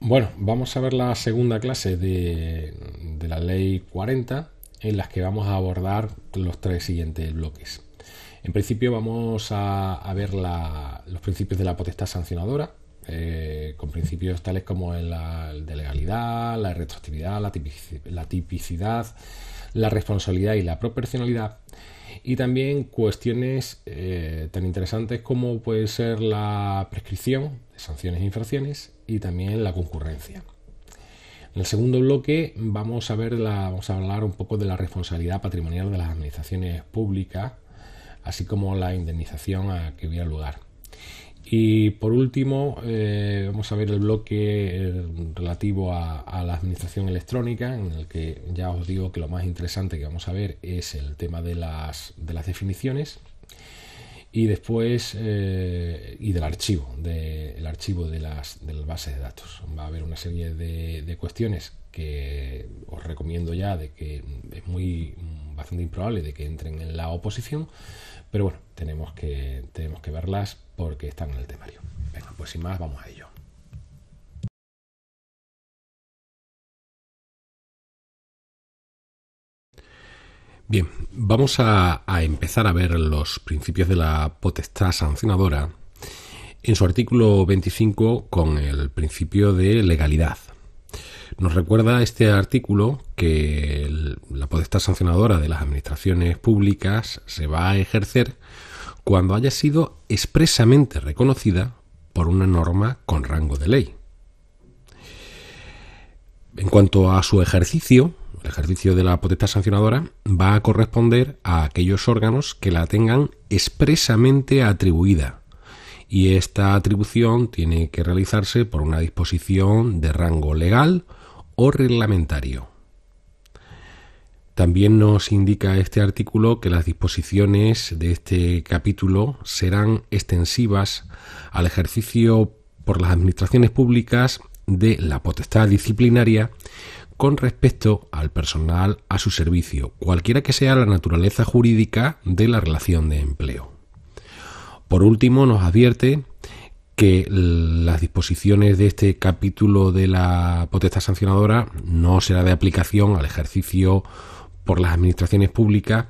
Bueno, vamos a ver la segunda clase de, la ley 40 en las que vamos a abordar los tres siguientes bloques. En principio vamos a, ver los principios de la potestad sancionadora, eh, con principios tales como el, de legalidad, la retroactividad, la tipicidad, la responsabilidad y la proporcionalidad y también cuestiones eh, tan interesantes como puede ser la prescripción de sanciones e infracciones y también la concurrencia. En el segundo bloque vamos a ver la, vamos a hablar un poco de la responsabilidad patrimonial de las administraciones públicas, así como la indemnización a que hubiera lugar. Y por último, eh, vamos a ver el bloque eh, relativo a, la administración electrónica, en el que ya os digo que lo más interesante que vamos a ver es el tema de las, de las definiciones y después eh, y del archivo, del archivo de las, de bases de datos. Va a haber una serie de, de cuestiones que os recomiendo ya de que es muy bastante improbable de que entren en la oposición, pero bueno, tenemos que, tenemos que verlas porque están en el temario. Venga, pues sin más, vamos a ello. Bien, vamos a, empezar a ver los principios de la potestad sancionadora en su artículo 25 con el principio de legalidad. Nos recuerda este artículo que la potestad sancionadora de las administraciones públicas se va a ejercer cuando haya sido expresamente reconocida por una norma con rango de ley. En cuanto a su ejercicio, el ejercicio de la potestad sancionadora va a corresponder a aquellos órganos que la tengan expresamente atribuida. Y esta atribución tiene que realizarse por una disposición de rango legal o reglamentario. También nos indica este artículo que las disposiciones de este capítulo serán extensivas al ejercicio por las administraciones públicas de la potestad disciplinaria con respecto al personal a su servicio, cualquiera que sea la naturaleza jurídica de la relación de empleo. Por último, nos advierte que las disposiciones de este capítulo de la potestad sancionadora no será de aplicación al ejercicio por las administraciones públicas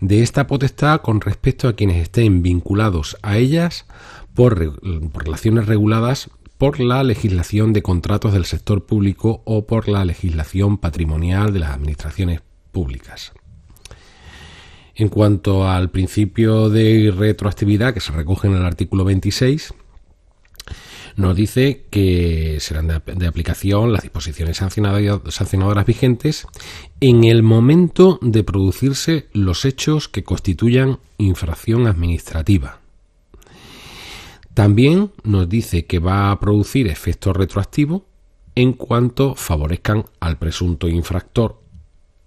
de esta potestad con respecto a quienes estén vinculados a ellas por, relaciones reguladas por la legislación de contratos del sector público o por la legislación patrimonial de las administraciones públicas. En cuanto al principio de retroactividad que se recoge en el artículo 26, nos dice que serán de, aplicación las disposiciones sancionadoras vigentes en el momento de producirse los hechos que constituyan infracción administrativa. También nos dice que va a producir efecto retroactivo en cuanto favorezcan al presunto infractor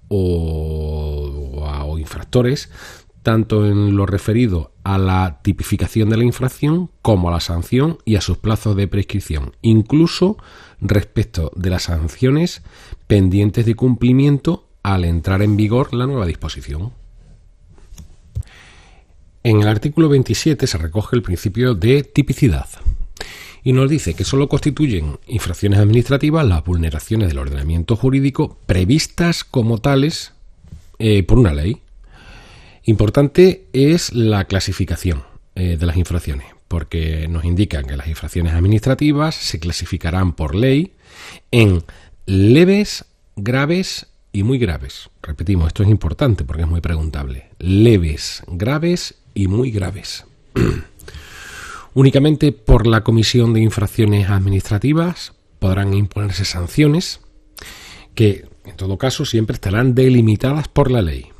o, o infractores tanto en lo referido a la tipificación de la infracción como a la sanción y a sus plazos de prescripción, incluso respecto de las sanciones pendientes de cumplimiento al entrar en vigor la nueva disposición. En el artículo 27 se recoge el principio de tipicidad y nos dice que solo constituyen infracciones administrativas las vulneraciones del ordenamiento jurídico previstas como tales eh, por una ley Importante es la clasificación eh, de las infracciones, porque nos indican que las infracciones administrativas se clasificarán por ley en leves, graves y muy graves. Repetimos, esto es importante porque es muy preguntable. Leves, graves y muy graves. Únicamente por la Comisión de Infracciones Administrativas podrán imponerse sanciones que, en todo caso, siempre estarán delimitadas por la ley.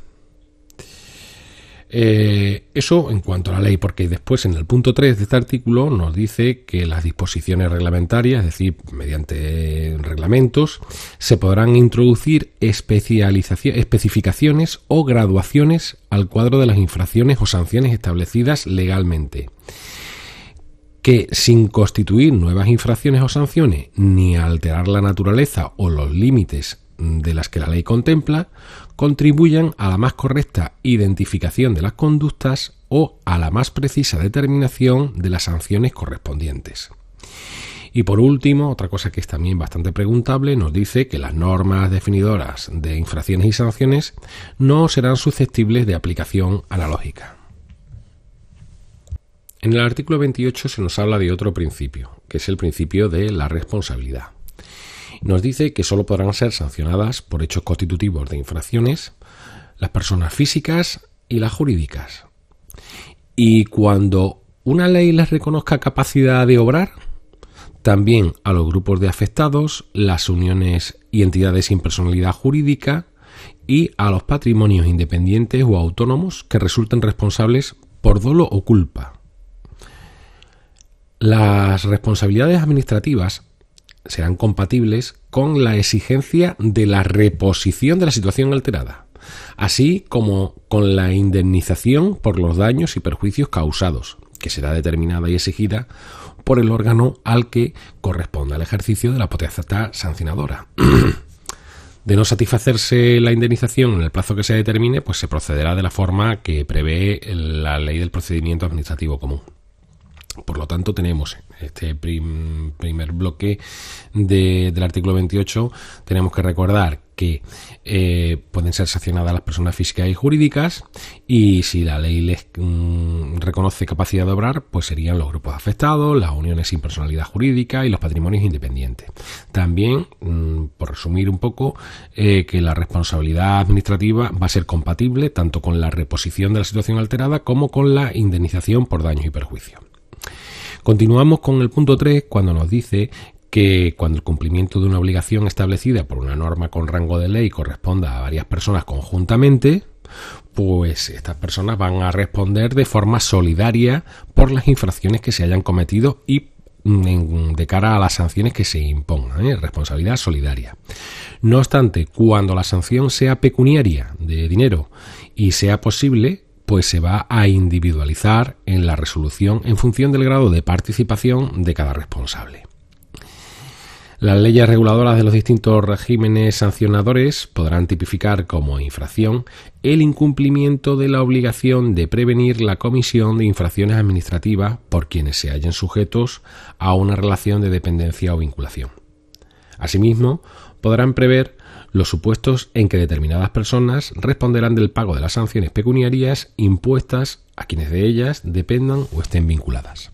Eh, eso en cuanto a la ley, porque después en el punto 3 de este artículo nos dice que las disposiciones reglamentarias, es decir, mediante reglamentos, se podrán introducir especificaciones o graduaciones al cuadro de las infracciones o sanciones establecidas legalmente. Que sin constituir nuevas infracciones o sanciones ni alterar la naturaleza o los límites de las que la ley contempla contribuyan a la más correcta identificación de las conductas o a la más precisa determinación de las sanciones correspondientes. Y por último, otra cosa que es también bastante preguntable, nos dice que las normas definidoras de infracciones y sanciones no serán susceptibles de aplicación analógica. En el artículo 28 se nos habla de otro principio, que es el principio de la responsabilidad. Nos dice que solo podrán ser sancionadas por hechos constitutivos de infracciones las personas físicas y las jurídicas. Y cuando una ley les reconozca capacidad de obrar, también a los grupos de afectados, las uniones y entidades sin personalidad jurídica y a los patrimonios independientes o autónomos que resulten responsables por dolo o culpa. Las responsabilidades administrativas serán compatibles con la exigencia de la reposición de la situación alterada, así como con la indemnización por los daños y perjuicios causados, que será determinada y exigida por el órgano al que corresponda el ejercicio de la potestad sancionadora. de no satisfacerse la indemnización en el plazo que se determine, pues se procederá de la forma que prevé la ley del procedimiento administrativo común. Por lo tanto, tenemos este primer bloque del artículo 28, tenemos que recordar que eh, pueden ser sancionadas las personas físicas y jurídicas y si la ley les mm, reconoce capacidad de obrar, pues serían los grupos afectados, las uniones sin personalidad jurídica y los patrimonios independientes. También, mm, por resumir un poco, eh, que la responsabilidad administrativa va a ser compatible tanto con la reposición de la situación alterada como con la indemnización por daños y perjuicios. Continuamos con el punto 3 cuando nos dice que cuando el cumplimiento de una obligación establecida por una norma con rango de ley corresponda a varias personas conjuntamente, pues estas personas van a responder de forma solidaria por las infracciones que se hayan cometido y mm, de cara a las sanciones que se impongan, ¿eh? responsabilidad solidaria. No obstante, cuando la sanción sea pecuniaria de dinero y sea posible, pues se va a individualizar en la resolución en función del grado de participación de cada responsable. Las leyes reguladoras de los distintos regímenes sancionadores podrán tipificar como infracción el incumplimiento de la obligación de prevenir la comisión de infracciones administrativas por quienes se hallen sujetos a una relación de dependencia o vinculación. Asimismo, podrán prever los supuestos en que determinadas personas responderán del pago de las sanciones pecuniarias impuestas a quienes de ellas dependan o estén vinculadas.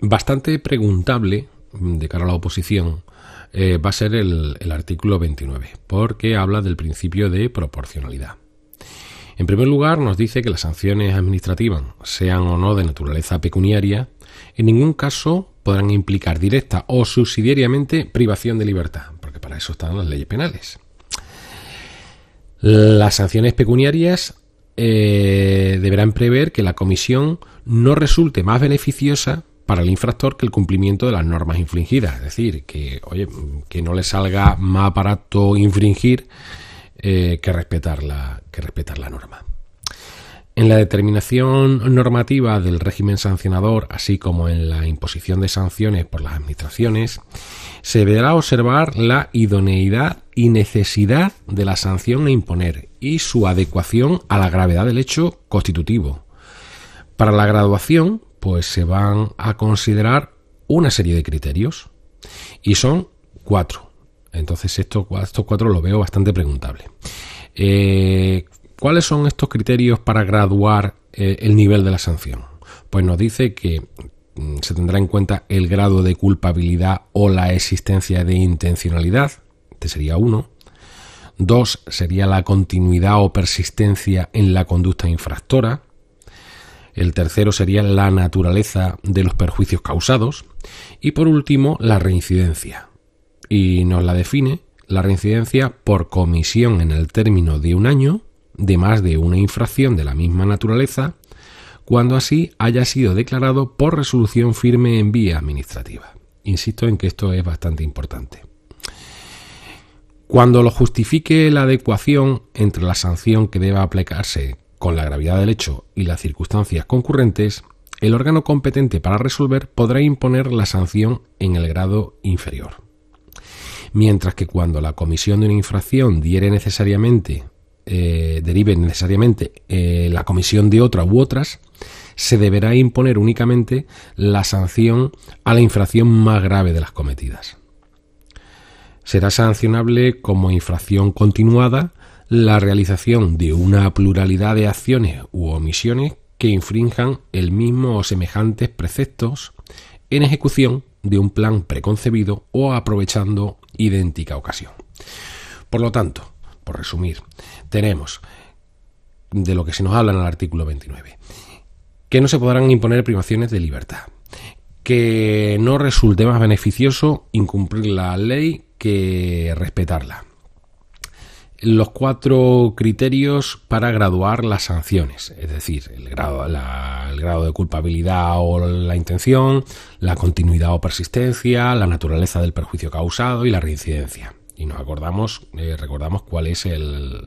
Bastante preguntable de cara a la oposición eh, va a ser el artículo 29, porque habla del principio de proporcionalidad. En primer lugar, nos dice que las sanciones administrativas, sean o no de naturaleza pecuniaria, en ningún caso podrán implicar directa o subsidiariamente privación de libertad, para eso están las leyes penales. Las sanciones pecuniarias eh, deberán prever que la comisión no resulte más beneficiosa para el infractor que el cumplimiento de las normas infringidas. Es decir, que, oye, que no le salga más barato infringir eh, que, respetar la, que respetar la norma. En la determinación normativa del régimen sancionador, así como en la imposición de sanciones por las administraciones, se deberá observar la idoneidad y necesidad de la sanción a imponer y su adecuación a la gravedad del hecho constitutivo. Para la graduación, pues se van a considerar una serie de criterios y son cuatro. Entonces estos, cuatro lo veo bastante preguntable. Eh, ¿Cuáles son estos criterios para graduar eh, el nivel de la sanción? Pues nos dice que se tendrá en cuenta el grado de culpabilidad o la existencia de intencionalidad, este sería uno. Dos sería la continuidad o persistencia en la conducta infractora. El tercero sería la naturaleza de los perjuicios causados. Y por último, la reincidencia. Y nos la define la reincidencia por comisión en el término de un año de más de una infracción de la misma naturaleza, cuando así haya sido declarado por resolución firme en vía administrativa. Insisto en que esto es bastante importante. Cuando lo justifique la adecuación entre la sanción que deba aplicarse con la gravedad del hecho y las circunstancias concurrentes, el órgano competente para resolver podrá imponer la sanción en el grado inferior. Mientras que cuando la comisión de una infracción diere necesariamente eh, derive necesariamente eh, la comisión de otra u otras, se deberá imponer únicamente la sanción a la infracción más grave de las cometidas. Será sancionable como infracción continuada la realización de una pluralidad de acciones u omisiones que infrinjan el mismo o semejantes preceptos en ejecución de un plan preconcebido o aprovechando idéntica ocasión. Por lo tanto, por resumir, tenemos de lo que se nos habla en el artículo 29, que no se podrán imponer privaciones de libertad, que no resulte más beneficioso incumplir la ley que respetarla, los cuatro criterios para graduar las sanciones, es decir, el grado, el grado de culpabilidad o la intención, la continuidad o persistencia, la naturaleza del perjuicio causado y la reincidencia. Y nos acordamos, eh, recordamos cuál es el,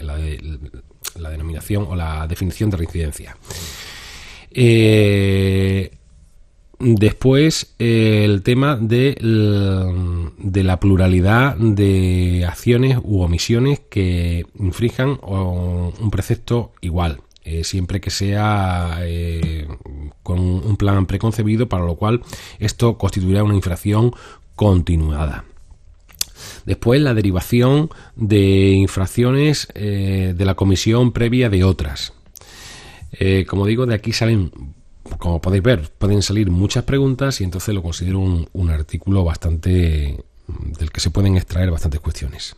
la, denominación o la definición de reincidencia. Eh, Después, el tema de, la pluralidad de acciones u omisiones que infrijan un precepto igual, eh, siempre que sea con un plan preconcebido, para lo cual esto constituirá una infracción continuada. Después, la derivación de infracciones eh, de la comisión previa de otras. como digo, de aquí salen como podéis ver, pueden salir muchas preguntas y entonces lo considero un, artículo bastante del que se pueden extraer bastantes cuestiones.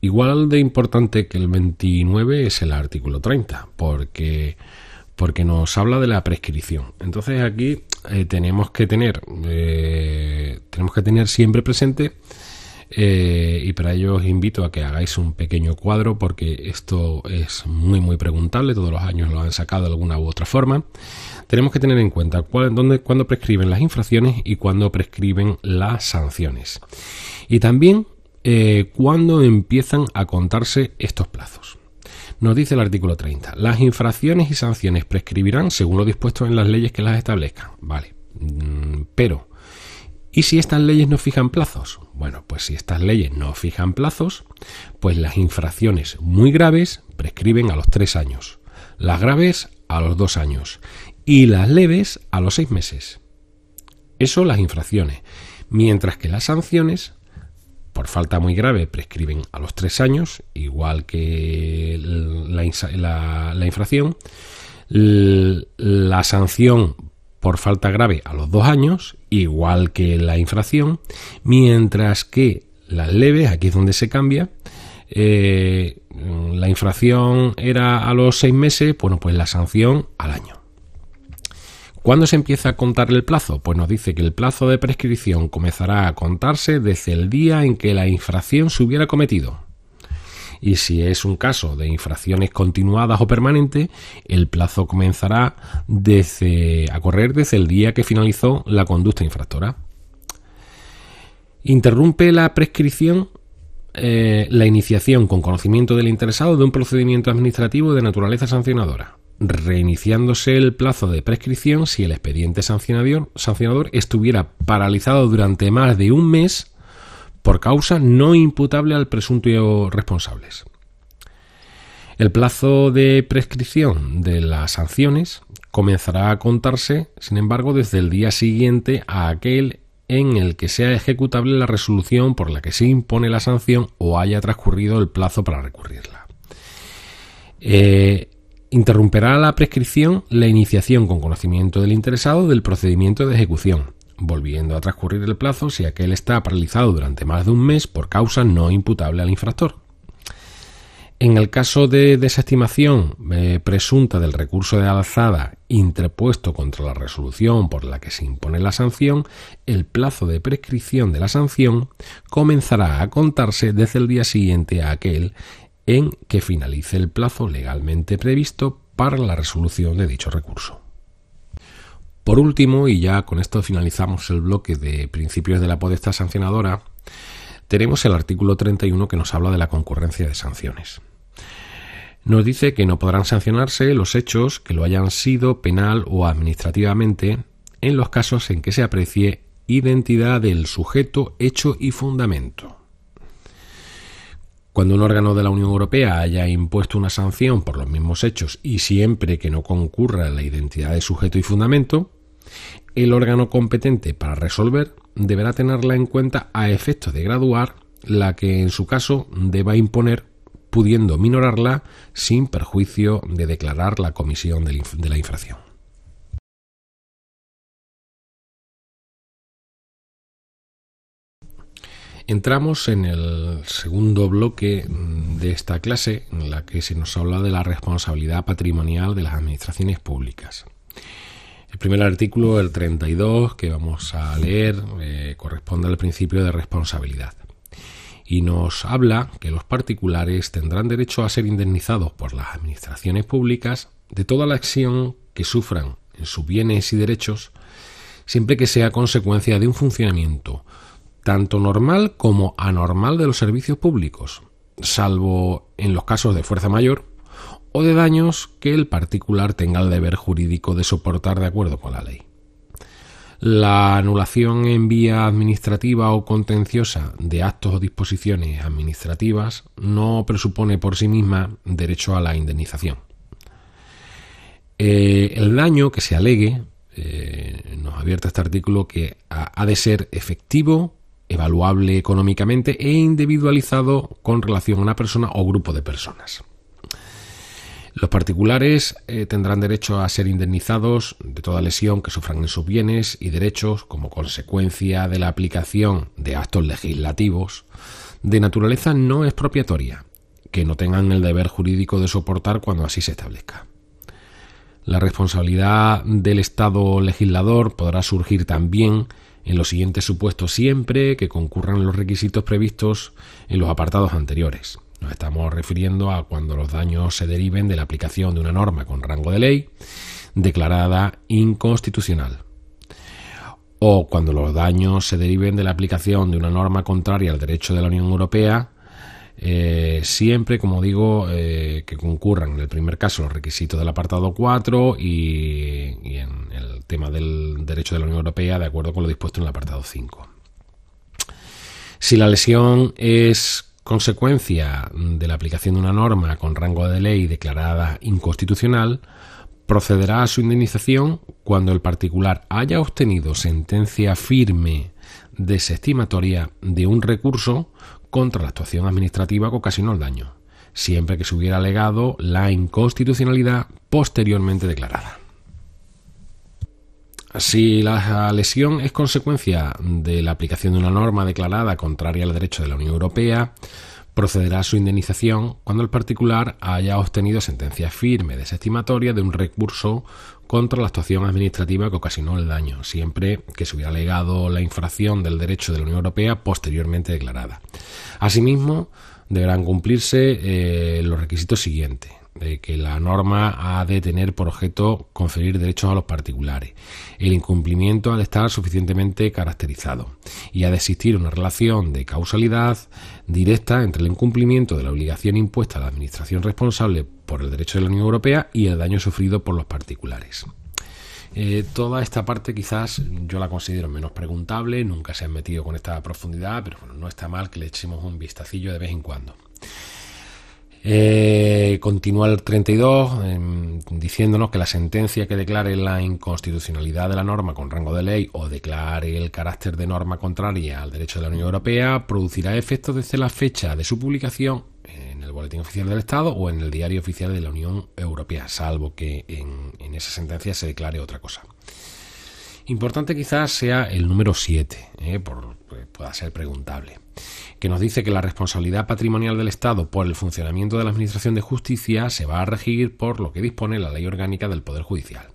Igual de importante que el 29 es el artículo 30, porque, porque nos habla de la prescripción. Entonces aquí eh, tenemos que tener eh, tenemos que tener siempre presente eh, y para ello os invito a que hagáis un pequeño cuadro porque esto es muy muy preguntable, todos los años lo han sacado de alguna u otra forma. Tenemos que tener en cuenta cuándo prescriben las infracciones y cuándo prescriben las sanciones. Y también eh, cuándo empiezan a contarse estos plazos. Nos dice el artículo 30, las infracciones y sanciones prescribirán según lo dispuesto en las leyes que las establezcan. Vale, mm, pero ¿y si estas leyes no fijan plazos? Bueno, pues si estas leyes no fijan plazos, pues las infracciones muy graves prescriben a los tres años, las graves a los dos años y las leves a los seis meses. Eso las infracciones, mientras que las sanciones, por falta muy grave, prescriben a los tres años, igual que la, la infracción. La sanción por falta grave a los dos años, igual que la infracción, mientras que las leves, aquí es donde se cambia, eh, la infracción era a los seis meses, bueno, pues la sanción al año. ¿Cuándo se empieza a contar el plazo? Pues nos dice que el plazo de prescripción comenzará a contarse desde el día en que la infracción se hubiera cometido y si es un caso de infracciones continuadas o permanentes, el plazo comenzará a correr desde el día que finalizó la conducta infractora. Interrumpe la prescripción eh, la iniciación con conocimiento del interesado de un procedimiento administrativo de naturaleza sancionadora, reiniciándose el plazo de prescripción si el expediente sancionador estuviera paralizado durante más de un mes por causa no imputable al presunto responsables. El plazo de prescripción de las sanciones comenzará a contarse, sin embargo, desde el día siguiente a aquel en el que sea ejecutable la resolución por la que se impone la sanción o haya transcurrido el plazo para recurrirla. Eh, interrumperá la prescripción la iniciación con conocimiento del interesado del procedimiento de ejecución, volviendo a transcurrir el plazo si aquel está paralizado durante más de un mes por causa no imputable al infractor. En el caso de desestimación eh, presunta del recurso de alzada interpuesto contra la resolución por la que se impone la sanción, el plazo de prescripción de la sanción comenzará a contarse desde el día siguiente a aquel en que finalice el plazo legalmente previsto para la resolución de dicho recurso. Por último, y ya con esto finalizamos el bloque de principios de la potestad sancionadora, tenemos el artículo 31 que nos habla de la concurrencia de sanciones. Nos dice que no podrán sancionarse los hechos que lo hayan sido penal o administrativamente en los casos en que se aprecie identidad del sujeto, hecho y fundamento. Cuando un órgano de la Unión Europea haya impuesto una sanción por los mismos hechos y siempre que no concurra la identidad de sujeto y fundamento, el órgano competente para resolver deberá tenerla en cuenta a efectos de graduar la que en su caso deba imponer, pudiendo minorarla sin perjuicio de declarar la comisión de la infracción. Entramos en el segundo bloque de esta clase en la que se nos habla de la responsabilidad patrimonial de las administraciones públicas. El primer artículo, el 32, que vamos a leer, eh, corresponde al principio de responsabilidad. Y nos habla que los particulares tendrán derecho a ser indemnizados por las administraciones públicas de toda la acción que sufran en sus bienes y derechos, siempre que sea consecuencia de un funcionamiento tanto normal como anormal de los servicios públicos, salvo en los casos de fuerza mayor o de daños que el particular tenga el deber jurídico de soportar de acuerdo con la ley. La anulación en vía administrativa o contenciosa de actos o disposiciones administrativas no presupone por sí misma derecho a la indemnización. Eh, el daño que se alegue, eh, nos advierte este artículo, que ha de ser efectivo evaluable económicamente e individualizado con relación a una persona o grupo de personas. Los particulares eh, tendrán derecho a ser indemnizados de toda lesión que sufran en sus bienes y derechos como consecuencia de la aplicación de actos legislativos de naturaleza no expropiatoria, que no tengan el deber jurídico de soportar cuando así se establezca. La responsabilidad del Estado legislador podrá surgir también en los siguientes supuestos siempre que concurran los requisitos previstos en los apartados anteriores. Nos estamos refiriendo a cuando los daños se deriven de la aplicación de una norma con rango de ley declarada inconstitucional o cuando los daños se deriven de la aplicación de una norma contraria al derecho de la Unión Europea eh, siempre, como digo, eh, que concurran en el primer caso los requisitos del apartado 4 y, y en el tema del derecho de la Unión Europea de acuerdo con lo dispuesto en el apartado 5. Si la lesión es consecuencia de la aplicación de una norma con rango de ley declarada inconstitucional, procederá a su indemnización cuando el particular haya obtenido sentencia firme desestimatoria de un recurso contra la actuación administrativa que ocasionó el daño, siempre que se hubiera alegado la inconstitucionalidad posteriormente declarada. Si la lesión es consecuencia de la aplicación de una norma declarada contraria al derecho de la Unión Europea, procederá a su indemnización cuando el particular haya obtenido sentencia firme desestimatoria de un recurso contra la actuación administrativa que ocasionó el daño, siempre que se hubiera alegado la infracción del derecho de la Unión Europea posteriormente declarada. Asimismo, deberán cumplirse eh, los requisitos siguientes de que la norma ha de tener por objeto conferir derechos a los particulares. El incumplimiento ha de estar suficientemente caracterizado y ha de existir una relación de causalidad directa entre el incumplimiento de la obligación impuesta a la Administración responsable por el derecho de la Unión Europea y el daño sufrido por los particulares. Eh, toda esta parte quizás yo la considero menos preguntable, nunca se han metido con esta profundidad, pero bueno, no está mal que le echemos un vistacillo de vez en cuando. Eh, continúa el 32 em, diciéndonos que la sentencia que declare la inconstitucionalidad de la norma con rango de ley o declare el carácter de norma contraria al derecho de la Unión Europea producirá efectos desde la fecha de su publicación en el Boletín Oficial del Estado o en el Diario Oficial de la Unión Europea, salvo que en, esa sentencia se declare otra cosa. Importante quizás sea el número 7, eh, por, pues, pueda ser preguntable que nos dice que la responsabilidad patrimonial del Estado por el funcionamiento de la Administración de Justicia se va a regir por lo que dispone la Ley Orgánica del Poder Judicial.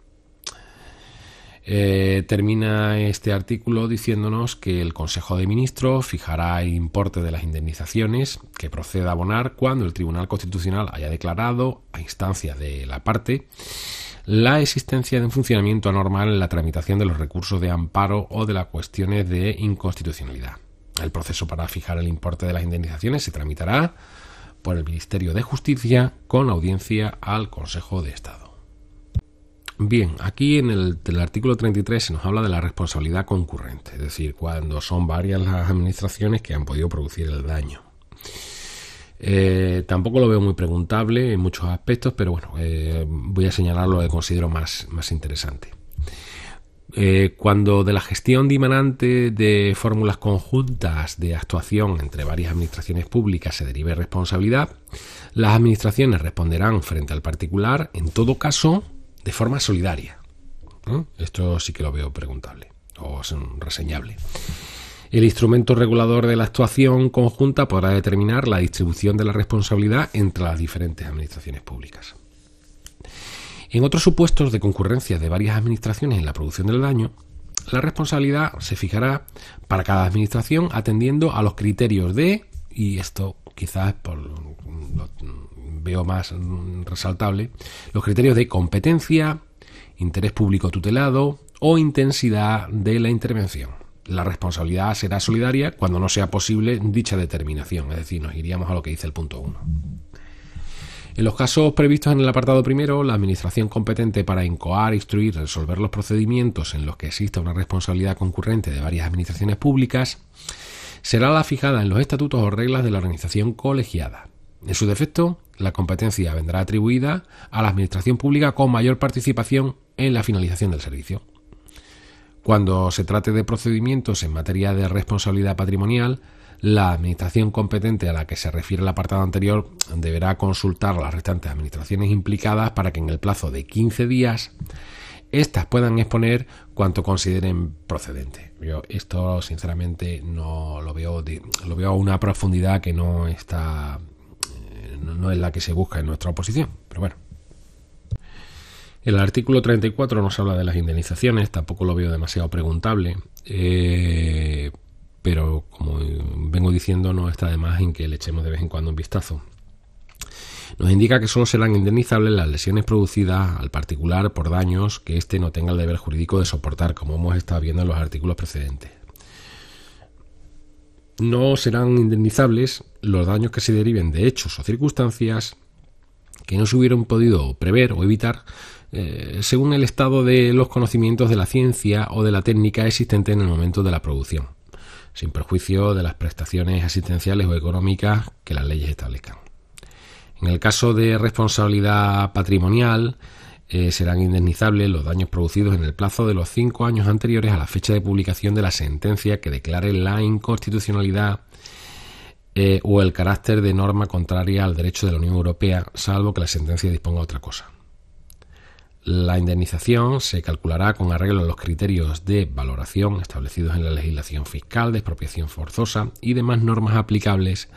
Eh, termina este artículo diciéndonos que el Consejo de Ministros fijará el importe de las indemnizaciones que proceda a abonar cuando el Tribunal Constitucional haya declarado, a instancia de la parte, la existencia de un funcionamiento anormal en la tramitación de los recursos de amparo o de las cuestiones de inconstitucionalidad. El proceso para fijar el importe de las indemnizaciones se tramitará por el Ministerio de Justicia con audiencia al Consejo de Estado. Bien, aquí en el, artículo 33 se nos habla de la responsabilidad concurrente, es decir, cuando son varias las administraciones que han podido producir el daño. Eh, tampoco lo veo muy preguntable en muchos aspectos, pero bueno, eh, voy a señalar lo que considero más, más interesante. Eh, cuando de la gestión dimanante de fórmulas conjuntas de actuación entre varias administraciones públicas se derive responsabilidad, las administraciones responderán frente al particular, en todo caso, de forma solidaria. Esto sí que lo veo preguntable o reseñable. El instrumento regulador de la actuación conjunta podrá determinar la distribución de la responsabilidad entre las diferentes administraciones públicas. En otros supuestos de concurrencia de varias administraciones en la producción del daño, la responsabilidad se fijará para cada administración atendiendo a los criterios de, y esto quizás por, lo veo más resaltable, los criterios de competencia, interés público tutelado o intensidad de la intervención. La responsabilidad será solidaria cuando no sea posible dicha determinación, es decir, nos iríamos a lo que dice el punto 1. En los casos previstos en el apartado primero, la Administración competente para incoar, instruir resolver los procedimientos en los que exista una responsabilidad concurrente de varias administraciones públicas será la fijada en los estatutos o reglas de la organización colegiada. En su defecto, la competencia vendrá atribuida a la Administración pública con mayor participación en la finalización del servicio. Cuando se trate de procedimientos en materia de responsabilidad patrimonial, la administración competente a la que se refiere el apartado anterior deberá consultar a las restantes administraciones implicadas para que en el plazo de 15 días éstas puedan exponer cuanto consideren procedente. Yo esto sinceramente no lo veo lo veo a una profundidad que no está eh, no es la que se busca en nuestra oposición, pero bueno. El artículo 34 nos habla de las indemnizaciones, tampoco lo veo demasiado preguntable. Eh, pero como vengo diciendo, no está de más en que le echemos de vez en cuando un vistazo. Nos indica que solo serán indemnizables las lesiones producidas al particular por daños que éste no tenga el deber jurídico de soportar, como hemos estado viendo en los artículos precedentes. No serán indemnizables los daños que se deriven de hechos o circunstancias que no se hubieran podido prever o evitar eh, según el estado de los conocimientos de la ciencia o de la técnica existente en el momento de la producción sin perjuicio de las prestaciones asistenciales o económicas que las leyes establezcan. En el caso de responsabilidad patrimonial, eh, serán indemnizables los daños producidos en el plazo de los cinco años anteriores a la fecha de publicación de la sentencia que declare la inconstitucionalidad eh, o el carácter de norma contraria al derecho de la Unión Europea, salvo que la sentencia disponga otra cosa. La indemnización se calculará con arreglo a los criterios de valoración establecidos en la legislación fiscal de expropiación forzosa y demás normas aplicables,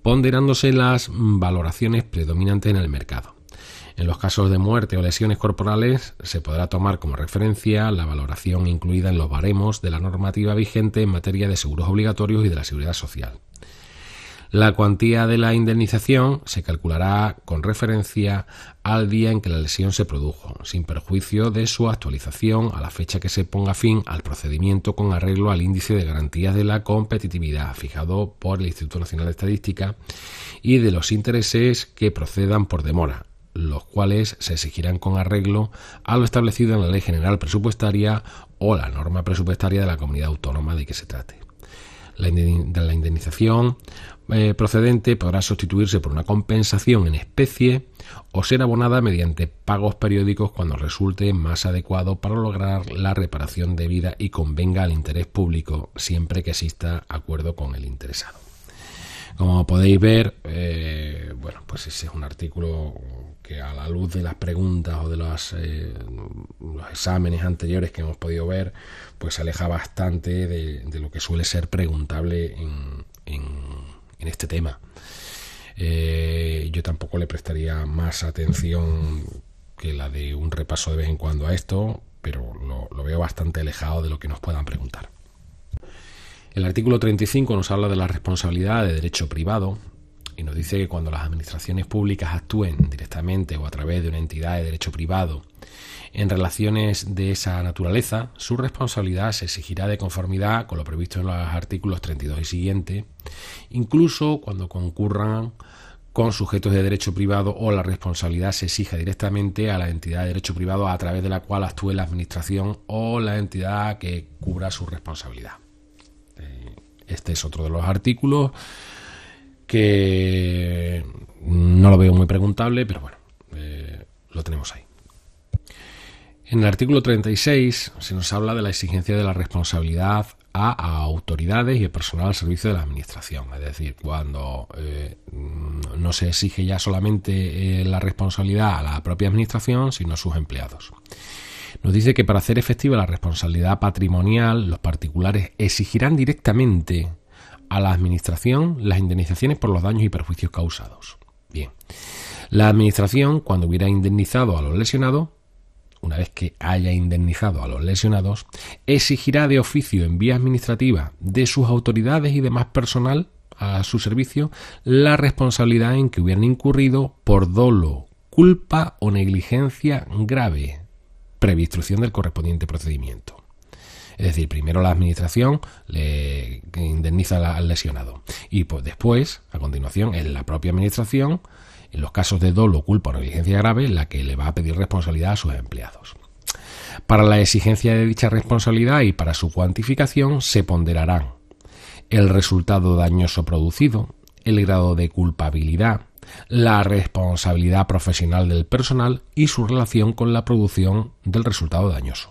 ponderándose las valoraciones predominantes en el mercado. En los casos de muerte o lesiones corporales se podrá tomar como referencia la valoración incluida en los baremos de la normativa vigente en materia de seguros obligatorios y de la seguridad social. La cuantía de la indemnización se calculará con referencia al día en que la lesión se produjo, sin perjuicio de su actualización a la fecha que se ponga fin al procedimiento con arreglo al índice de garantías de la competitividad fijado por el Instituto Nacional de Estadística y de los intereses que procedan por demora, los cuales se exigirán con arreglo a lo establecido en la Ley General Presupuestaria o la norma presupuestaria de la comunidad autónoma de que se trate. La indemnización eh, procedente podrá sustituirse por una compensación en especie o ser abonada mediante pagos periódicos cuando resulte más adecuado para lograr la reparación debida y convenga al interés público siempre que exista acuerdo con el interesado. Como podéis ver, eh, bueno, pues ese es un artículo que a la luz de las preguntas o de los, eh, los exámenes anteriores que hemos podido ver, pues se aleja bastante de, lo que suele ser preguntable en, en, este tema. Eh, yo tampoco le prestaría más atención que la de un repaso de vez en cuando a esto, pero lo veo bastante alejado de lo que nos puedan preguntar. El artículo 35 nos habla de la responsabilidad de derecho privado y nos dice que cuando las administraciones públicas actúen directamente o a través de una entidad de derecho privado en relaciones de esa naturaleza, su responsabilidad se exigirá de conformidad con lo previsto en los artículos 32 y siguiente, incluso cuando concurran con sujetos de derecho privado o la responsabilidad se exija directamente a la entidad de derecho privado a través de la cual actúe la administración o la entidad que cubra su responsabilidad. Este es otro de los artículos que no lo veo muy preguntable, pero bueno, eh, lo tenemos ahí. En el artículo 36 se nos habla de la exigencia de la responsabilidad a, autoridades y el personal al servicio de la administración. Es decir, cuando eh, no se exige ya solamente eh, la responsabilidad a la propia administración, sino a sus empleados. Nos dice que para hacer efectiva la responsabilidad patrimonial, los particulares exigirán directamente a la administración las indemnizaciones por los daños y perjuicios causados. Bien, la administración, cuando hubiera indemnizado a los lesionados, una vez que haya indemnizado a los lesionados, exigirá de oficio en vía administrativa de sus autoridades y demás personal a su servicio la responsabilidad en que hubieran incurrido por dolo, culpa o negligencia grave, previa instrucción del correspondiente procedimiento. Es decir, primero la administración le indemniza al lesionado y pues después, a continuación, es la propia administración en los casos de dolo, culpa o negligencia grave, la que le va a pedir responsabilidad a sus empleados. Para la exigencia de dicha responsabilidad y para su cuantificación se ponderarán el resultado dañoso producido, el grado de culpabilidad, la responsabilidad profesional del personal y su relación con la producción del resultado dañoso.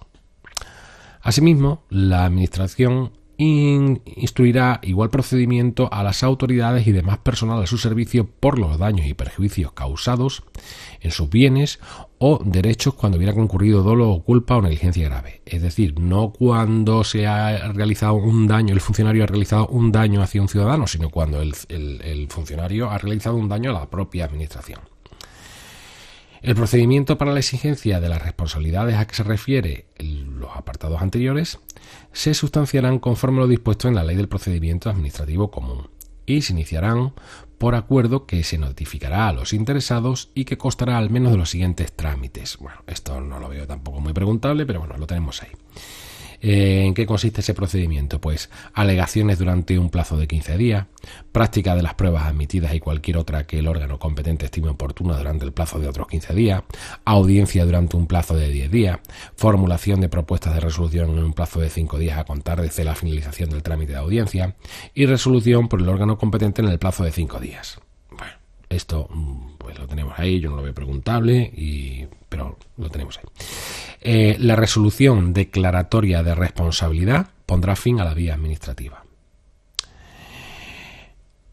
Asimismo, la Administración instruirá igual procedimiento a las autoridades y demás personal a su servicio por los daños y perjuicios causados en sus bienes o derechos cuando hubiera concurrido dolo o culpa o negligencia grave. Es decir, no cuando se ha realizado un daño, el funcionario ha realizado un daño hacia un ciudadano, sino cuando el, el funcionario ha realizado un daño a la propia administración. El procedimiento para la exigencia de las responsabilidades a que se refiere los apartados anteriores se sustanciarán conforme lo dispuesto en la Ley del Procedimiento Administrativo Común y se iniciarán por acuerdo que se notificará a los interesados y que costará al menos de los siguientes trámites. Bueno, esto no lo veo tampoco muy preguntable, pero bueno, lo tenemos ahí. Eh, ¿En qué consiste ese procedimiento? Pues alegaciones durante un plazo de 15 días, práctica de las pruebas admitidas y cualquier otra que el órgano competente estime oportuna durante el plazo de otros 15 días, audiencia durante un plazo de 10 días, formulación de propuestas de resolución en un plazo de 5 días a contar desde la finalización del trámite de audiencia y resolución por el órgano competente en el plazo de 5 días. Esto mm, pues lo tenemos ahí, yo no lo veo preguntable, y, pero lo tenemos ahí. Eh, la resolución declaratoria de responsabilidad pondrá fin a la vía administrativa.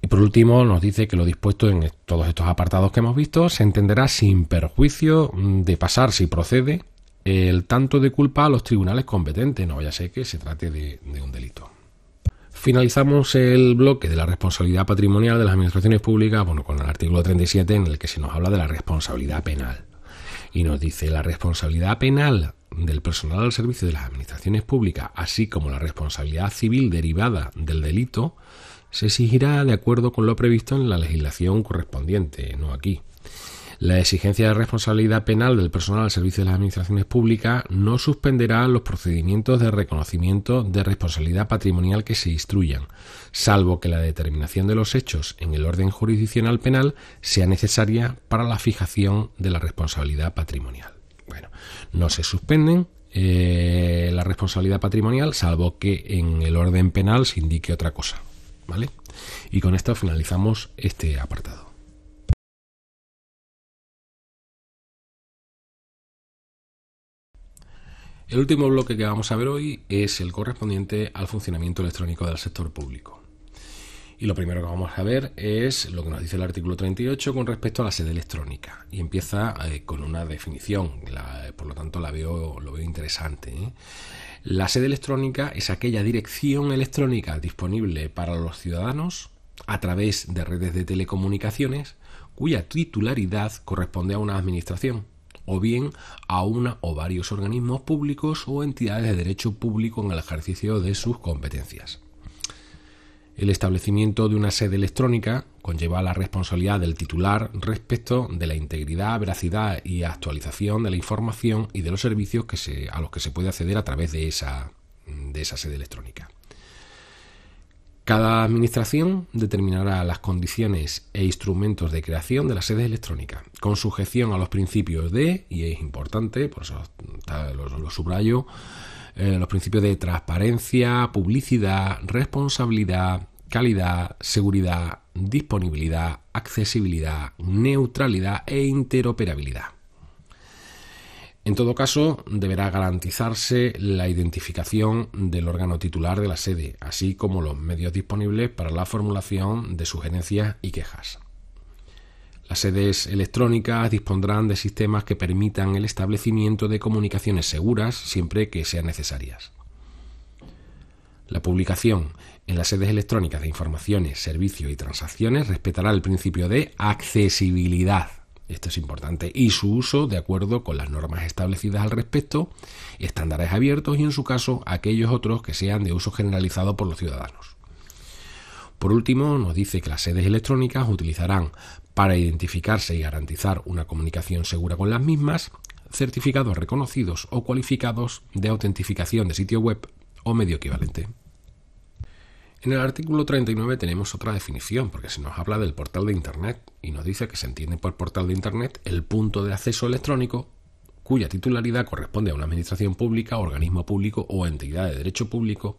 Y por último, nos dice que lo dispuesto en todos estos apartados que hemos visto se entenderá sin perjuicio de pasar, si procede, el tanto de culpa a los tribunales competentes, no vaya a ser que se trate de un delito. Finalizamos el bloque de la responsabilidad patrimonial de las administraciones públicas, bueno, con el artículo 37 en el que se nos habla de la responsabilidad penal y nos dice la responsabilidad penal del personal al servicio de las administraciones públicas, así como la responsabilidad civil derivada del delito, se exigirá de acuerdo con lo previsto en la legislación correspondiente, no aquí. La exigencia de responsabilidad penal del personal al servicio de las administraciones públicas no suspenderá los procedimientos de reconocimiento de responsabilidad patrimonial que se instruyan, salvo que la determinación de los hechos en el orden jurisdiccional penal sea necesaria para la fijación de la responsabilidad patrimonial. Bueno, no se suspenden eh, la responsabilidad patrimonial, salvo que en el orden penal se indique otra cosa. ¿Vale? Y con esto finalizamos este apartado. El último bloque que vamos a ver hoy es el correspondiente al funcionamiento electrónico del sector público. Y lo primero que vamos a ver es lo que nos dice el artículo 38 con respecto a la sede electrónica. Y empieza eh, con una definición, por lo tanto la veo, lo veo interesante. ¿eh? La sede electrónica es aquella dirección electrónica disponible para los ciudadanos a través de redes de telecomunicaciones cuya titularidad corresponde a una administración o bien a una o varios organismos públicos o entidades de derecho público en el ejercicio de sus competencias. El establecimiento de una sede electrónica conlleva la responsabilidad del titular respecto de la integridad, veracidad y actualización de la información y de los servicios a los que se puede acceder a través de esa, de esa sede electrónica. Cada administración determinará las condiciones e instrumentos de creación de la sede electrónica, con sujeción a los principios de, y es importante, por eso lo, subrayo, eh, los principios de transparencia, publicidad, responsabilidad, calidad, seguridad, disponibilidad, accesibilidad, neutralidad e interoperabilidad. En todo caso, deberá garantizarse la identificación del órgano titular de la sede, así como los medios disponibles para la formulación de sugerencias y quejas. Las sedes electrónicas dispondrán de sistemas que permitan el establecimiento de comunicaciones seguras siempre que sean necesarias. La publicación en las sedes electrónicas de informaciones, servicios y transacciones respetará el principio de accesibilidad esto es importante. Y su uso de acuerdo con las normas establecidas al respecto, estándares abiertos y en su caso aquellos otros que sean de uso generalizado por los ciudadanos. Por último, nos dice que las sedes electrónicas utilizarán para identificarse y garantizar una comunicación segura con las mismas certificados reconocidos o cualificados de autentificación de sitio web o medio equivalente. En el artículo 39 tenemos otra definición, porque se nos habla del portal de Internet y nos dice que se entiende por portal de Internet el punto de acceso electrónico cuya titularidad corresponde a una administración pública, organismo público o entidad de derecho público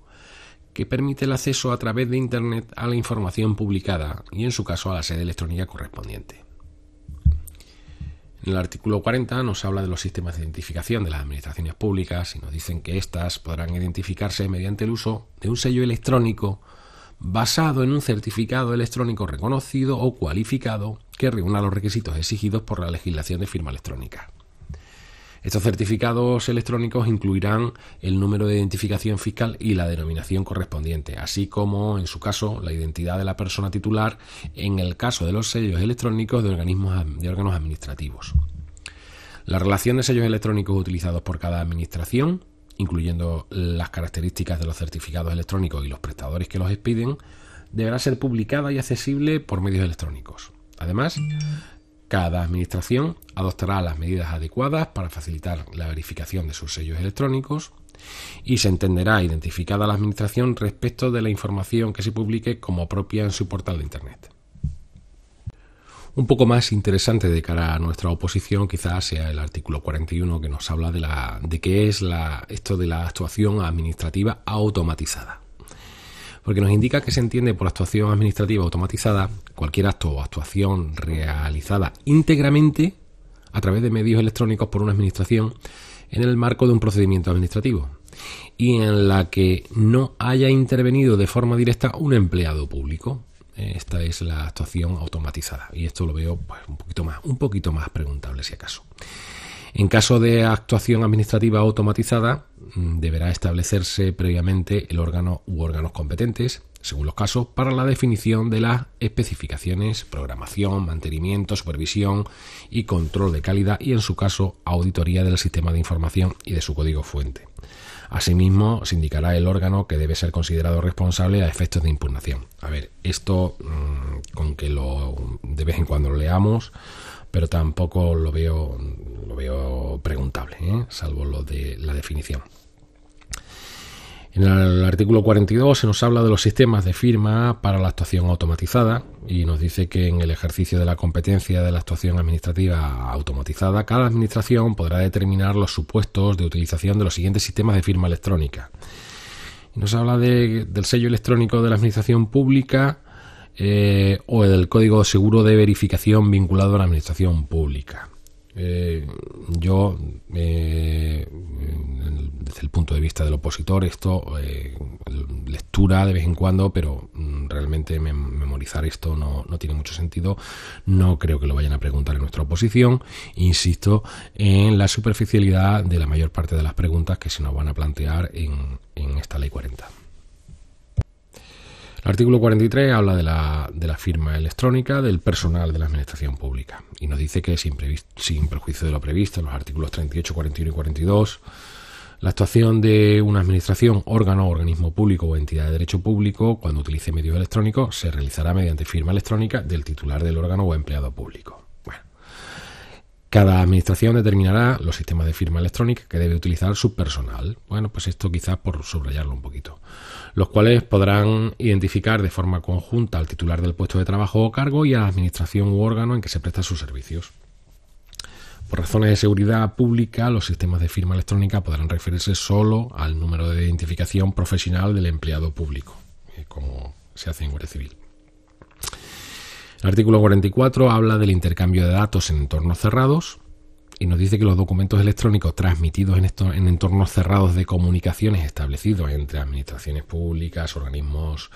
que permite el acceso a través de Internet a la información publicada y en su caso a la sede electrónica correspondiente. En el artículo 40 nos habla de los sistemas de identificación de las administraciones públicas y nos dicen que éstas podrán identificarse mediante el uso de un sello electrónico basado en un certificado electrónico reconocido o cualificado que reúna los requisitos exigidos por la legislación de firma electrónica. Estos certificados electrónicos incluirán el número de identificación fiscal y la denominación correspondiente, así como, en su caso, la identidad de la persona titular en el caso de los sellos electrónicos de, organismos, de órganos administrativos. La relación de sellos electrónicos utilizados por cada administración incluyendo las características de los certificados electrónicos y los prestadores que los expiden, deberá ser publicada y accesible por medios electrónicos. Además, cada administración adoptará las medidas adecuadas para facilitar la verificación de sus sellos electrónicos y se entenderá identificada la administración respecto de la información que se publique como propia en su portal de Internet. Un poco más interesante de cara a nuestra oposición quizás sea el artículo 41 que nos habla de, qué es la, esto de la actuación administrativa automatizada. Porque nos indica que se entiende por actuación administrativa automatizada cualquier acto o actuación realizada íntegramente a través de medios electrónicos por una administración en el marco de un procedimiento administrativo y en la que no haya intervenido de forma directa un empleado público, esta es la actuación automatizada y esto lo veo pues, un poquito más, un poquito más preguntable si acaso. En caso de actuación administrativa automatizada, mm, deberá establecerse previamente el órgano u órganos competentes, según los casos, para la definición de las especificaciones, programación, mantenimiento, supervisión y control de calidad y, en su caso, auditoría del sistema de información y de su código fuente. Asimismo, se indicará el órgano que debe ser considerado responsable a efectos de impugnación. A ver, esto mm, con que lo de vez en cuando lo leamos, pero tampoco lo veo lo veo preguntable, ¿eh? salvo lo de la definición. En el artículo 42 se nos habla de los sistemas de firma para la actuación automatizada y nos dice que en el ejercicio de la competencia de la actuación administrativa automatizada, cada administración podrá determinar los supuestos de utilización de los siguientes sistemas de firma electrónica. nos habla del sello electrónico de la administración pública eh, o del código seguro de verificación vinculado a la administración pública. Eh, yo, eh, desde el punto de vista del opositor, esto, eh, lectura de vez en cuando, pero mm, realmente memorizar esto no, tiene mucho sentido. No creo que lo vayan a preguntar en nuestra oposición. Insisto en la superficialidad de la mayor parte de las preguntas que se nos van a plantear en, en esta ley 40. El artículo 43 habla de la, firma electrónica del personal de la administración pública y nos dice que sin, sin perjuicio de lo previsto en los artículos 38, 41 y 42, la actuación de una administración, órgano, organismo público o entidad de derecho público cuando utilice medios electrónicos se realizará mediante firma electrónica del titular del órgano o empleado público. Cada administración determinará los sistemas de firma electrónica que debe utilizar su personal. Bueno, pues esto quizás por subrayarlo un poquito los cuales podrán identificar de forma conjunta al titular del puesto de trabajo o cargo y a la administración u órgano en que se prestan sus servicios. Por razones de seguridad pública, los sistemas de firma electrónica podrán referirse solo al número de identificación profesional del empleado público, eh, como se hace en Guardia Civil. El artículo 44 habla del intercambio de datos en entornos cerrados y nos dice que los documentos electrónicos transmitidos en, en entornos cerrados de comunicaciones establecidos entre administraciones públicas, organismos,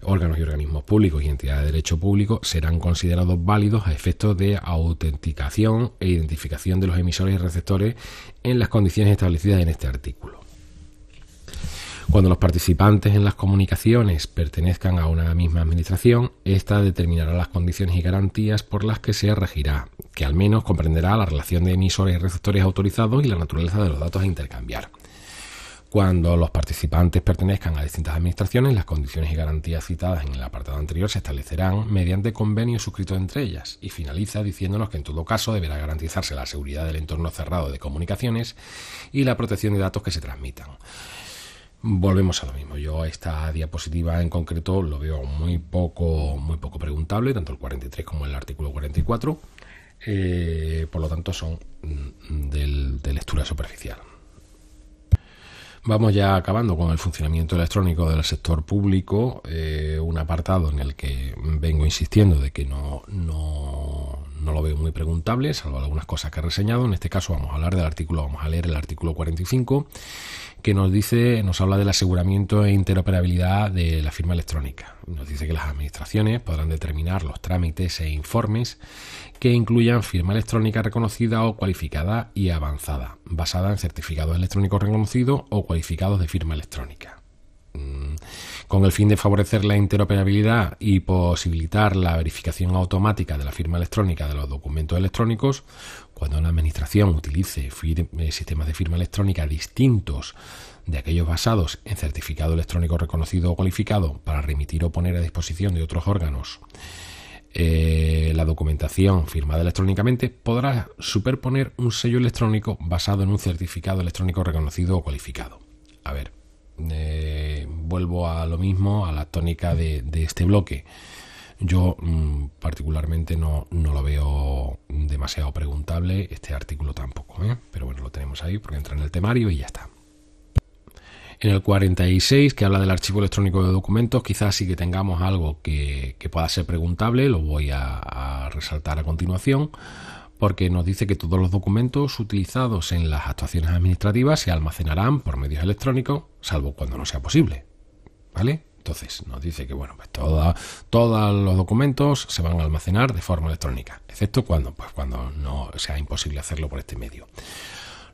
órganos y organismos públicos y entidades de derecho público serán considerados válidos a efectos de autenticación e identificación de los emisores y receptores en las condiciones establecidas en este artículo. Cuando los participantes en las comunicaciones pertenezcan a una misma administración, ésta determinará las condiciones y garantías por las que se regirá, que al menos comprenderá la relación de emisores y receptores autorizados y la naturaleza de los datos a intercambiar. Cuando los participantes pertenezcan a distintas administraciones, las condiciones y garantías citadas en el apartado anterior se establecerán mediante convenios suscritos entre ellas y finaliza diciéndonos que en todo caso deberá garantizarse la seguridad del entorno cerrado de comunicaciones y la protección de datos que se transmitan. Volvemos a lo mismo. Yo esta diapositiva en concreto lo veo muy poco, muy poco preguntable, tanto el 43 como el artículo 44. Eh, por lo tanto, son mm, de lectura superficial. Vamos ya acabando con el funcionamiento electrónico del sector público, eh, un apartado en el que vengo insistiendo de que no, no, lo veo muy preguntable, salvo algunas cosas que he reseñado. En este caso vamos a hablar del artículo, vamos a leer el artículo 45 que nos dice, nos habla del aseguramiento e interoperabilidad de la firma electrónica. Nos dice que las administraciones podrán determinar los trámites e informes que incluyan firma electrónica reconocida o cualificada y avanzada, basada en certificados electrónicos reconocidos o cualificados de firma electrónica. Mm, con el fin de favorecer la interoperabilidad y posibilitar la verificación automática de la firma electrónica de los documentos electrónicos, cuando una administración utilice eh, sistemas de firma electrónica distintos de aquellos basados en certificado electrónico reconocido o cualificado para remitir o poner a disposición de otros órganos eh, la documentación firmada electrónicamente, podrá superponer un sello electrónico basado en un certificado electrónico reconocido o cualificado. A ver, eh, vuelvo a lo mismo, a la tónica de este bloque. Yo mm, particularmente no, lo veo demasiado preguntable, este artículo tampoco, ¿eh? pero bueno, lo tenemos ahí porque entra en el temario y ya está. En el 46, que habla del archivo electrónico de documentos, quizás sí que tengamos algo que, pueda ser preguntable, lo voy a, a, resaltar a continuación, porque nos dice que todos los documentos utilizados en las actuaciones administrativas se almacenarán por medios electrónicos, salvo cuando no sea posible. ¿Vale? Entonces nos dice que bueno, pues todos los documentos se van a almacenar de forma electrónica, excepto cuando, pues cuando no sea imposible hacerlo por este medio.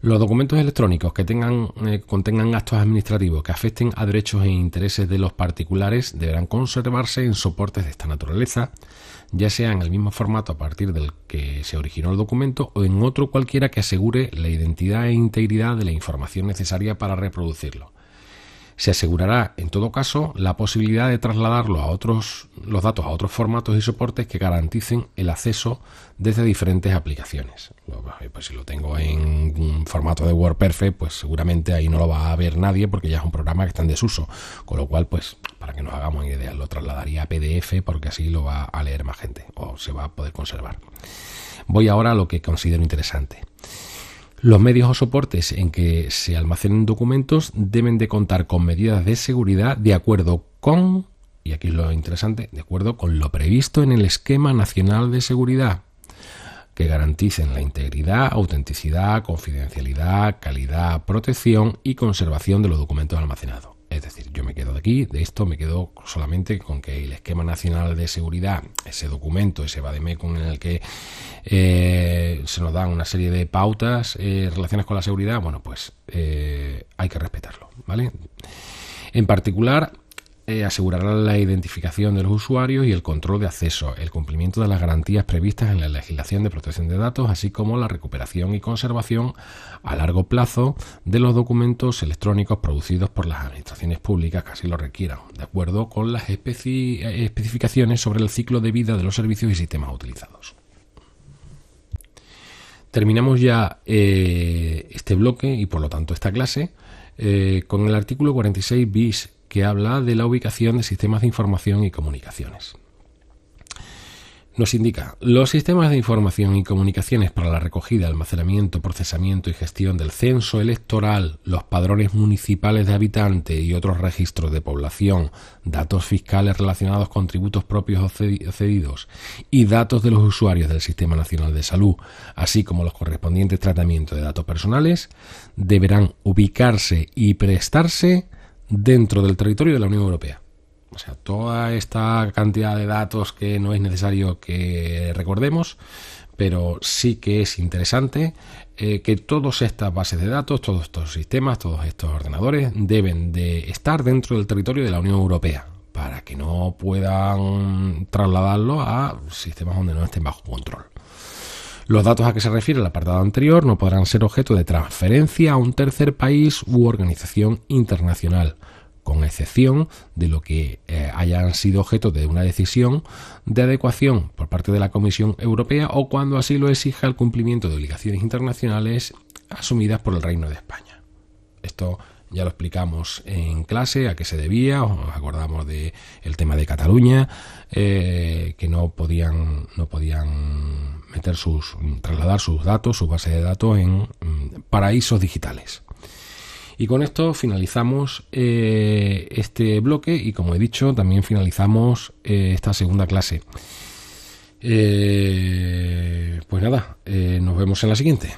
Los documentos electrónicos que tengan, eh, contengan actos administrativos que afecten a derechos e intereses de los particulares deberán conservarse en soportes de esta naturaleza, ya sea en el mismo formato a partir del que se originó el documento o en otro cualquiera que asegure la identidad e integridad de la información necesaria para reproducirlo se asegurará, en todo caso, la posibilidad de trasladarlo a otros, los datos a otros formatos y soportes que garanticen el acceso desde diferentes aplicaciones. Pues si lo tengo en un formato de WordPerfect, pues seguramente ahí no lo va a ver nadie porque ya es un programa que está en desuso. Con lo cual, pues para que nos hagamos idea, lo trasladaría a PDF porque así lo va a leer más gente o se va a poder conservar. Voy ahora a lo que considero interesante. Los medios o soportes en que se almacenen documentos deben de contar con medidas de seguridad de acuerdo con, y aquí es lo interesante, de acuerdo con lo previsto en el Esquema Nacional de Seguridad, que garanticen la integridad, autenticidad, confidencialidad, calidad, protección y conservación de los documentos almacenados. Es decir, yo me quedo de aquí, de esto me quedo solamente con que el esquema nacional de seguridad, ese documento, ese vademecum en el que eh, se nos dan una serie de pautas eh, relacionadas con la seguridad, bueno, pues eh, hay que respetarlo, ¿vale? En particular, eh, asegurará la identificación de los usuarios y el control de acceso, el cumplimiento de las garantías previstas en la legislación de protección de datos, así como la recuperación y conservación a largo plazo de los documentos electrónicos producidos por las administraciones públicas que así lo requieran, de acuerdo con las especificaciones sobre el ciclo de vida de los servicios y sistemas utilizados. Terminamos ya eh, este bloque y por lo tanto esta clase eh, con el artículo 46 bis que habla de la ubicación de sistemas de información y comunicaciones. nos indica, los sistemas de información y comunicaciones para la recogida, almacenamiento, procesamiento y gestión del censo electoral, los padrones municipales de habitantes y otros registros de población, datos fiscales relacionados con tributos propios o cedidos y datos de los usuarios del Sistema Nacional de Salud, así como los correspondientes tratamientos de datos personales, deberán ubicarse y prestarse dentro del territorio de la Unión Europea. O sea, toda esta cantidad de datos que no es necesario que recordemos, pero sí que es interesante eh, que todas estas bases de datos, todos estos sistemas, todos estos ordenadores deben de estar dentro del territorio de la Unión Europea para que no puedan trasladarlo a sistemas donde no estén bajo control. Los datos a que se refiere el apartado anterior no podrán ser objeto de transferencia a un tercer país u organización internacional con excepción de lo que eh, hayan sido objeto de una decisión de adecuación por parte de la Comisión Europea o cuando así lo exija el cumplimiento de obligaciones internacionales asumidas por el Reino de España. Esto ya lo explicamos en clase a qué se debía, os acordamos del el tema de Cataluña, eh, que no podían, no podían meter sus, trasladar sus datos, su base de datos en mm, paraísos digitales. Y con esto finalizamos eh, este bloque y como he dicho, también finalizamos eh, esta segunda clase. Eh, pues nada, nos vemos en la siguiente.